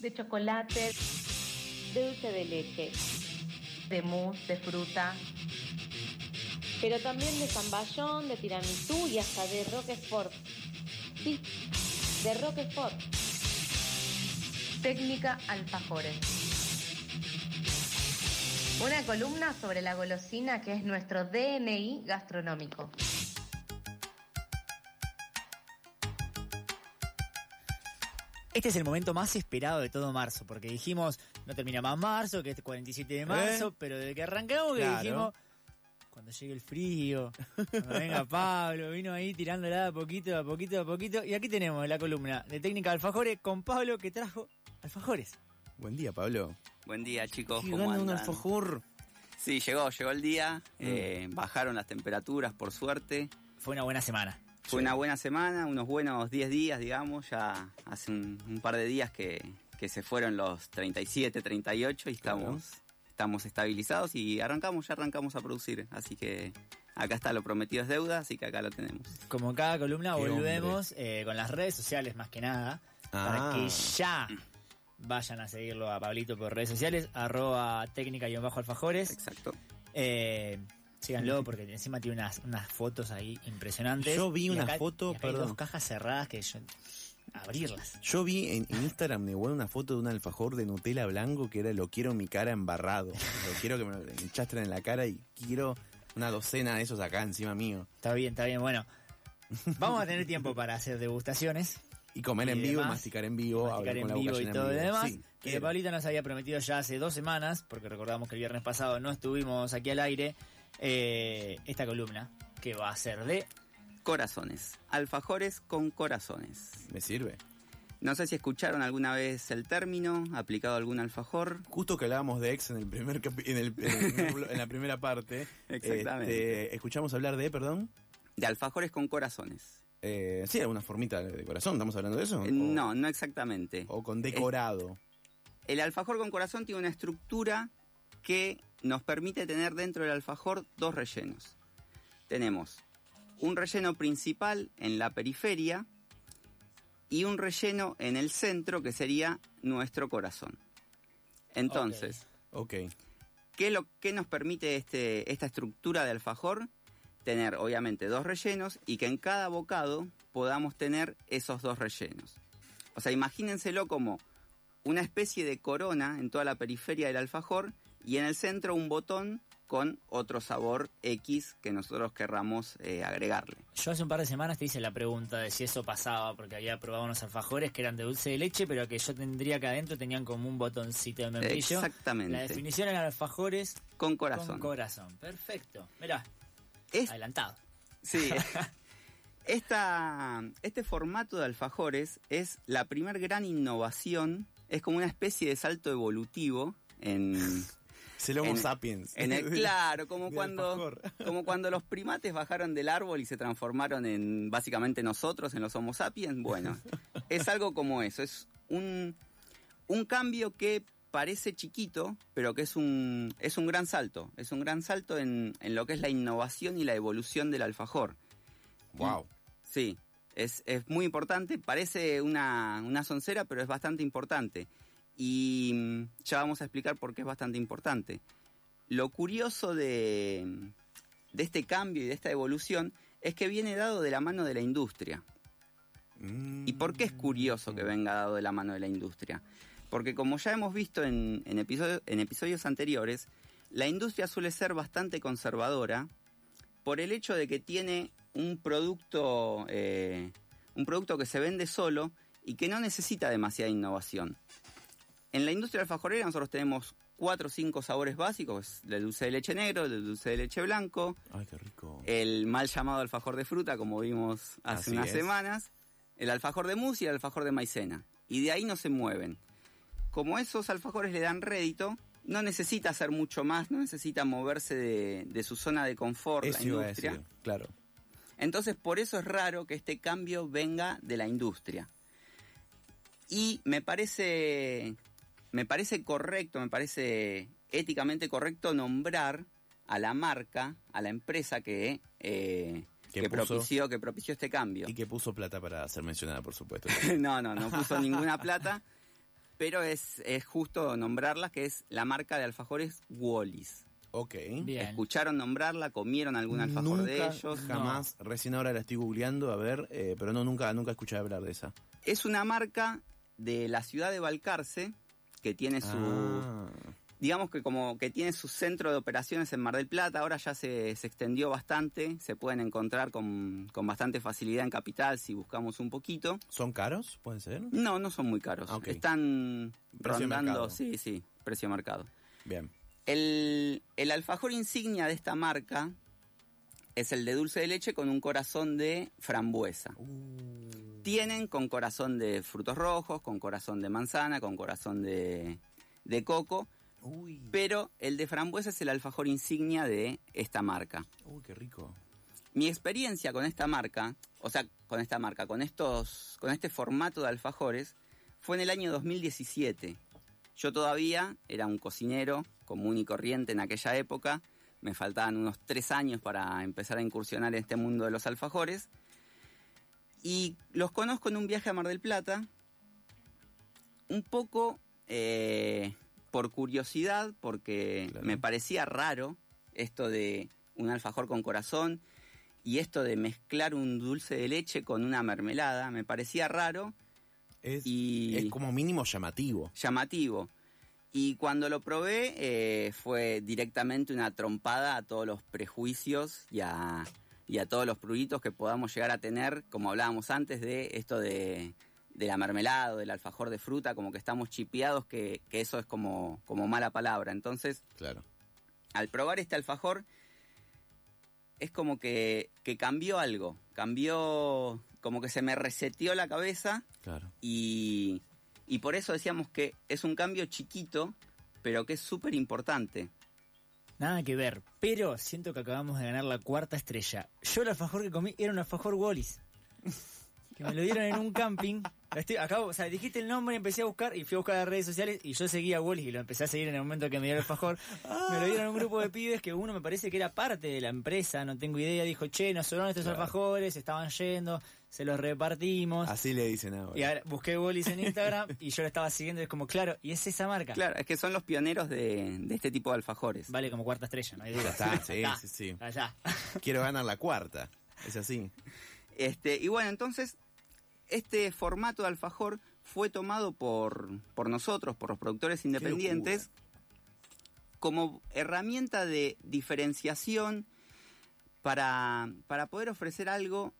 de chocolate, de dulce de leche, de mousse, de fruta, pero también de zamballón, de tiramisú y hasta de roquefort. Sí, de roquefort. Técnica alfajores. Una columna sobre la golosina que es nuestro DNI gastronómico. Este es el momento más esperado de todo marzo, porque dijimos, no termina más marzo, que es 47 de marzo, pero desde que arrancamos que Claro. dijimos, cuando llegue el frío, cuando venga Pablo, vino ahí tirándola de a poquito, de a poquito, de a poquito, y aquí tenemos la columna de técnica de alfajores con Pablo que trajo alfajores. Buen día, Pablo. Buen día, chicos. ¿Cómo gana un andan? alfajor. Sí, llegó, llegó el día. eh, bajaron las temperaturas, por suerte. Fue una buena semana. Fue una buena semana, unos buenos 10 días, digamos. Ya hace un, un par de días que, que se fueron los 37, 38 y estamos, estamos estabilizados y arrancamos, ya arrancamos a producir. Así que acá está lo prometido es deuda, así que acá lo tenemos. Como cada columna, Qué volvemos eh, con las redes sociales más que nada, para Ah. que ya vayan a seguirlo a Pablito por redes sociales, arroba técnica-alfajores. Exacto. Eh, síganlo porque encima tiene unas, unas fotos ahí impresionantes. Yo vi Y una acá- foto, y acá hay perdón. dos cajas cerradas que yo... Abrirlas. Yo vi en, Instagram de bueno una foto de un alfajor de Nutella blanco que era lo quiero en mi cara embarrado. Lo quiero que me lo enchastren en la cara y quiero una docena de esos acá encima mío. Está bien, está bien. Bueno, vamos a tener tiempo para hacer degustaciones. Y comer Y en vivo, demás. masticar en vivo, masticar hablar en con la vivo y todo lo demás. Sí, que. Pablito nos había prometido ya hace dos semanas, porque recordamos que el viernes pasado no estuvimos aquí al aire, eh, esta columna, que va a ser de... Corazones. Alfajores con corazones. Me sirve. No sé si escucharon alguna vez el término, aplicado a algún alfajor. Justo que hablábamos de ex en el primer capi- en, el, en, el primer blo- en la primera parte. Exactamente. este, escuchamos hablar de, perdón. De alfajores con corazones. Eh, sí, alguna formita de corazón, ¿estamos hablando de eso? Eh, O- No, no exactamente. O con decorado. El alfajor con corazón tiene una estructura que nos permite tener dentro del alfajor dos rellenos. Tenemos un relleno principal en la periferia y un relleno en el centro que sería nuestro corazón. Entonces. ¿qué, lo, qué nos permite este, esta estructura de alfajor? Tener obviamente dos rellenos y que en cada bocado podamos tener esos dos rellenos. O sea, imagínenselo como una especie de corona en toda la periferia del alfajor y en el centro un botón con otro sabor X que nosotros querramos eh, agregarle. Yo hace un par de semanas te hice la pregunta de si eso pasaba, porque había probado unos alfajores que eran de dulce de leche, pero que yo tendría que adentro tenían como un botoncito de membrillo. Exactamente. La definición eran alfajores Con corazón. con corazón. Perfecto. Mirá, Es- adelantado. Sí. Esta, este formato de alfajores es la primer gran innovación. Es como una especie de salto evolutivo en, Es el Homo En- sapiens. en el claro, como cuando como cuando los primates bajaron del árbol y se transformaron en básicamente nosotros, en los Homo sapiens. Bueno, es algo como eso. Es un, un cambio que parece chiquito, pero que es un, es un gran salto. Es un gran salto en, en lo que es la innovación y la evolución del alfajor. Wow. Sí, es, es muy importante. Parece una, una soncera, pero es bastante importante. Y mm, ya vamos a explicar por qué es bastante importante. Lo curioso de, de este cambio y de esta evolución es que viene dado de la mano de la industria. ¿Y por qué es curioso que venga dado de la mano de la industria? Porque como ya hemos visto en, en, episodio- en episodios anteriores, la industria suele ser bastante conservadora por el hecho de que tiene un producto, eh, un producto que se vende solo y que no necesita demasiada innovación. En la industria alfajorera nosotros tenemos cuatro o cinco sabores básicos, el dulce de leche negro, el dulce de leche blanco, Ay, qué rico. el mal llamado alfajor de fruta, como vimos hace Así unas es. semanas, el alfajor de mousse y el alfajor de maicena. Y de ahí no se mueven. Como esos alfajores le dan rédito, no necesita hacer mucho más, no necesita moverse de, de su zona de confort Eso la iba a industria. decir, claro. Entonces, por eso es raro que este cambio venga de la industria. Y me parece, me parece correcto, me parece éticamente correcto nombrar a la marca, a la empresa que, eh, Que que, puso- propició, que propició este cambio. Y que puso plata para ser mencionada, por supuesto. no, no, no puso ninguna plata. pero es, es justo nombrarla, que es la marca de alfajores Wallis. Ok. Bien. ¿Escucharon nombrarla? ¿Comieron algún alfajor de ellos? Jamás. Recién ahora la estoy googleando, a ver, eh, pero no, nunca, nunca escuché hablar de esa. Es una marca de la ciudad de Balcarce que tiene su... Ah, digamos que como que tiene su centro de operaciones en Mar del Plata, ahora ya se, se extendió bastante, se pueden encontrar con, con bastante facilidad en Capital si buscamos un poquito. ¿Son caros? ¿Pueden ser? No, no son muy caros, Ah, ok. están Precio rondando, mercado. sí, sí, precio marcado. Bien. El, el alfajor insignia de esta marca es el de dulce de leche con un corazón de frambuesa. Uh. Tienen con corazón de frutos rojos, con corazón de manzana, con corazón de, de coco, Uy, pero el de frambuesa es el alfajor insignia de esta marca. uy, qué rico. Mi experiencia con esta marca, o sea, con esta marca, con estos, con este formato de alfajores, fue en el año 2017. Yo todavía era un cocinero común y corriente en aquella época. Me faltaban unos tres años para empezar a incursionar en este mundo de los alfajores. Y los conozco en un viaje a Mar del Plata, un poco eh, por curiosidad, porque Claro. me parecía raro esto de un alfajor con corazón y esto de mezclar un dulce de leche con una mermelada. Me parecía raro Es, y es como mínimo llamativo. llamativo. Y cuando lo probé eh, fue directamente una trompada a todos los prejuicios y a, y a todos los pruritos que podamos llegar a tener, como hablábamos antes, de esto de, de la mermelada o del alfajor de fruta, como que estamos chipeados, que, que eso es como, como mala palabra. Entonces, Claro. al probar este alfajor, es como que, que cambió algo, cambió, como que se me reseteó la cabeza Claro. y, y por eso decíamos que es un cambio chiquito, pero que es súper importante. Nada que ver, pero siento que acabamos de ganar la cuarta estrella. Yo el alfajor que comí era un alfajor Wallis. Que me lo dieron en un camping. Estoy, acabo, o sea, dijiste el nombre, empecé a buscar y fui a buscar las redes sociales y yo seguía a Wallis y lo empecé a seguir en el momento que me dio el alfajor. Me lo dieron un grupo de pibes que uno me parece que era parte de la empresa, no tengo idea. Dijo, che, nos sobraron estos Claro. alfajores, estaban yendo, se los repartimos. Así le dicen ahora. Y ahora busqué Wallis en Instagram y yo lo estaba siguiendo. y Es como, claro, y es esa marca. Claro, es que son los pioneros de, de este tipo de alfajores. Vale como cuarta estrella, no hay duda. Está, sí, Ya. sí, sí. Allá. Quiero ganar la cuarta. Es así. Este, y bueno, entonces, este formato de alfajor fue tomado por, por nosotros, por los productores independientes, como herramienta de diferenciación para, para poder ofrecer algo,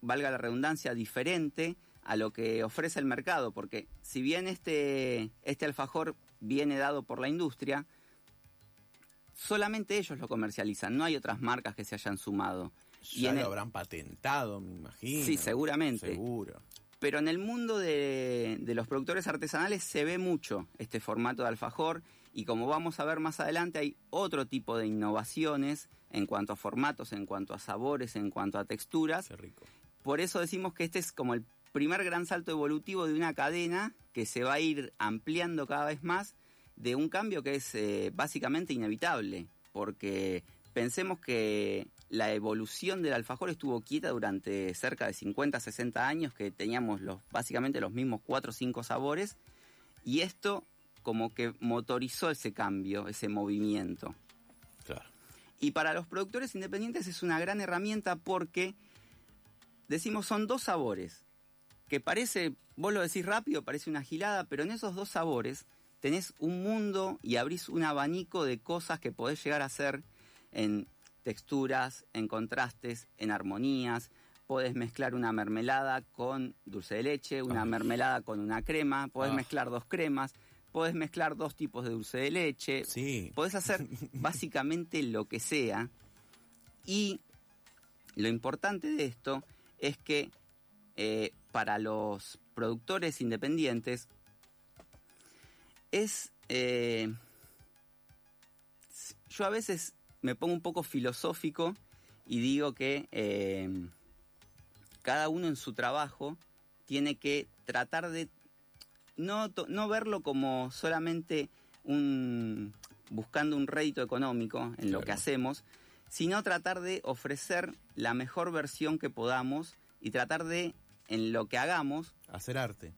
valga la redundancia, diferente a lo que ofrece el mercado, porque si bien este, este alfajor viene dado por la industria, solamente ellos lo comercializan, no hay otras marcas que se hayan sumado. Y Ya en lo el- habrán patentado, me imagino. Sí, seguramente. Seguro. Pero en el mundo de, de los productores artesanales se ve mucho este formato de alfajor y como vamos a ver más adelante hay otro tipo de innovaciones en cuanto a formatos, en cuanto a sabores, en cuanto a texturas. Qué rico. Por eso decimos que este es como el primer gran salto evolutivo de una cadena que se va a ir ampliando cada vez más de un cambio que es eh, básicamente inevitable, porque pensemos que la evolución del alfajor estuvo quieta durante cerca de 50, 60 años, que teníamos los, básicamente los mismos 4 o 5 sabores, y esto como que motorizó ese cambio, ese movimiento. Claro. Y para los productores independientes es una gran herramienta porque decimos son dos sabores, que parece, vos lo decís rápido, parece una gilada, pero en esos dos sabores tenés un mundo y abrís un abanico de cosas que podés llegar a hacer en texturas, en contrastes, en armonías. Podés mezclar una mermelada con dulce de leche, una Ay. mermelada con una crema, podés Ah. mezclar dos cremas, podés mezclar dos tipos de dulce de leche, Sí. Podés hacer básicamente lo que sea. Y lo importante de esto es que eh, para los productores independientes es... eh, yo a veces me pongo un poco filosófico y digo que eh, cada uno en su trabajo tiene que tratar de no, no verlo como solamente un buscando un rédito económico en lo que hacemos, sino tratar de ofrecer la mejor versión que podamos y tratar de en lo que hagamos Hacer arte.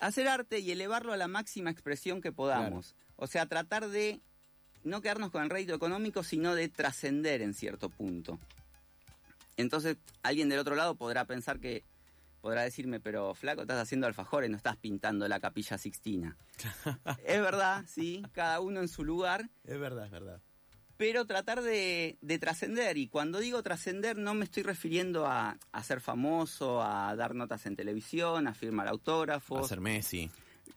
hacer arte y elevarlo a la máxima expresión que podamos. O sea, tratar de no quedarnos con el rédito económico, sino de trascender en cierto punto. Entonces, alguien del otro lado podrá pensar que, podrá decirme, pero flaco, estás haciendo alfajores, no estás pintando la capilla sixtina. es verdad, sí, cada uno en su lugar, Es verdad, es verdad. pero tratar de, de trascender. Y cuando digo trascender, no me estoy refiriendo a, a ser famoso, a dar notas en televisión, a firmar autógrafos. Hacer Messi.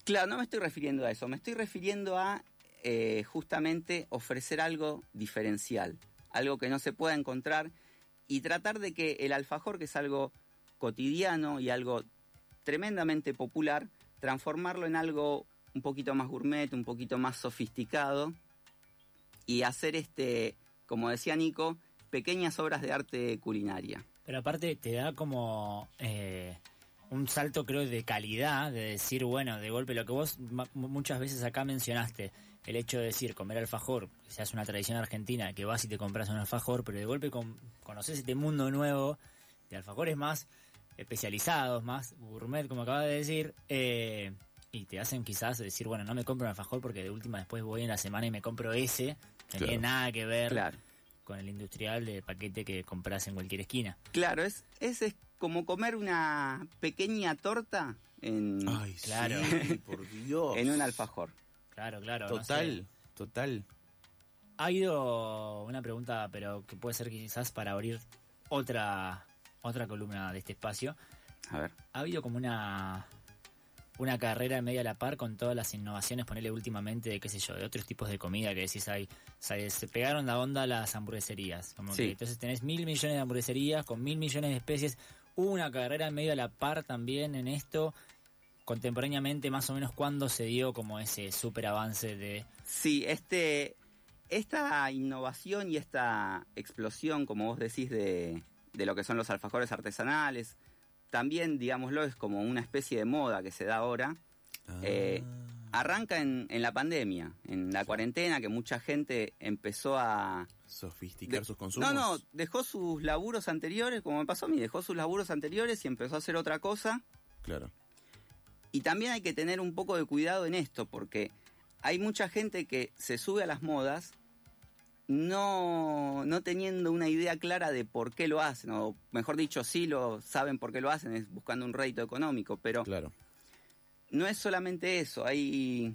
Claro, no me estoy refiriendo a eso, me estoy refiriendo a eh, justamente ofrecer algo diferencial, algo que no se pueda encontrar y tratar de que el alfajor, que es algo cotidiano y algo tremendamente popular, transformarlo en algo un poquito más gourmet, un poquito más sofisticado y hacer este, como decía Nico, pequeñas obras de arte culinaria. Pero aparte te da como eh, un salto, creo, de calidad, de decir, bueno, de golpe, lo que vos muchas veces acá mencionaste, el hecho de decir, comer alfajor, se hace una tradición argentina, que vas y te compras un alfajor, pero de golpe con, conoces este mundo nuevo de alfajores más especializados, más gourmet, como acabas de decir, eh, y te hacen quizás decir, bueno, no me compro un alfajor porque de última después voy en la semana y me compro ese, que no tiene nada que ver Claro. con el industrial de paquete que compras en cualquier esquina. Claro, es, es, es como comer una pequeña torta en, Ay, Claro. sí, por Dios. en un alfajor. Claro, claro. no Total, sé. total. Ha habido una pregunta, pero que puede ser quizás para abrir otra otra columna de este espacio. A ver. Ha habido como una una carrera en medio a la par con todas las innovaciones, ponerle últimamente de qué sé yo, de otros tipos de comida que decís hay, se, se pegaron la onda las hamburgueserías. Como Sí. que entonces tenés mil millones de hamburgueserías con mil millones de especies. Hubo una carrera en medio a la par también en esto. Contemporáneamente, más o menos, ¿cuándo se dio como ese super avance de Sí, este, esta innovación y esta explosión, como vos decís, de, de lo que son los alfajores artesanales, también, digámoslo, es como una especie de moda que se da ahora. Eh, arranca en, en la pandemia, en la cuarentena, que mucha gente empezó a... Sofisticar de- sus consumos. No, no, dejó sus laburos anteriores, como me pasó a mí, dejó sus laburos anteriores y empezó a hacer otra cosa. Claro. Y también hay que tener un poco de cuidado en esto, porque hay mucha gente que se sube a las modas no, no teniendo una idea clara de por qué lo hacen, o mejor dicho, sí lo saben por qué lo hacen, es buscando un rédito económico, pero Claro. no es solamente eso, hay...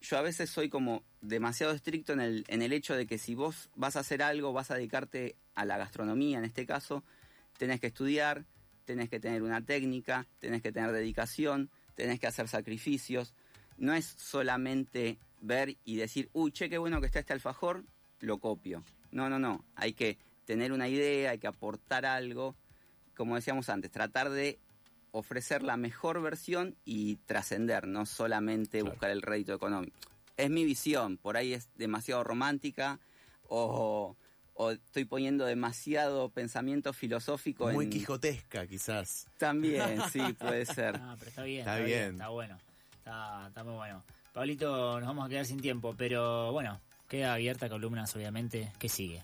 Yo a veces soy como demasiado estricto en el, en el hecho de que si vos vas a hacer algo, vas a dedicarte a la gastronomía en este caso, tenés que estudiar, tenés que tener una técnica, tenés que tener dedicación, tenés que hacer sacrificios. No es solamente ver y decir, uy, che, qué bueno que está este alfajor, lo copio. No, no, no. Hay que tener una idea, hay que aportar algo. Como decíamos antes, tratar de ofrecer la mejor versión y trascender, no solamente Claro. buscar el rédito económico. Es mi visión, por ahí es demasiado romántica o, o estoy poniendo demasiado pensamiento filosófico Muy en... quijotesca, quizás. También, sí, puede ser. Ah, pero está bien. Está Está, bien. bien. Está bueno. Está, está muy bueno. Pablito, nos vamos a quedar sin tiempo, pero bueno, queda abierta columnas, obviamente. ¿Qué sigue?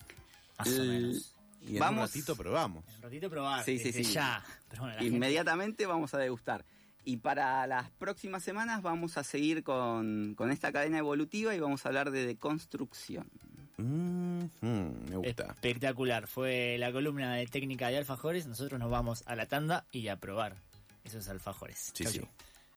Más o El- menos. Y en Vamos- un ratito probamos. En un ratito probar. Sí, sí, sí. Ya. Pero bueno, la gente- Inmediatamente vamos a degustar. Y para las próximas semanas vamos a seguir con, con esta cadena evolutiva y vamos a hablar de deconstrucción. Mm, me gusta. Espectacular. Fue la columna de técnica de alfajores. Nosotros nos vamos a la tanda y a probar esos alfajores. Sí, Chau, sí. chau.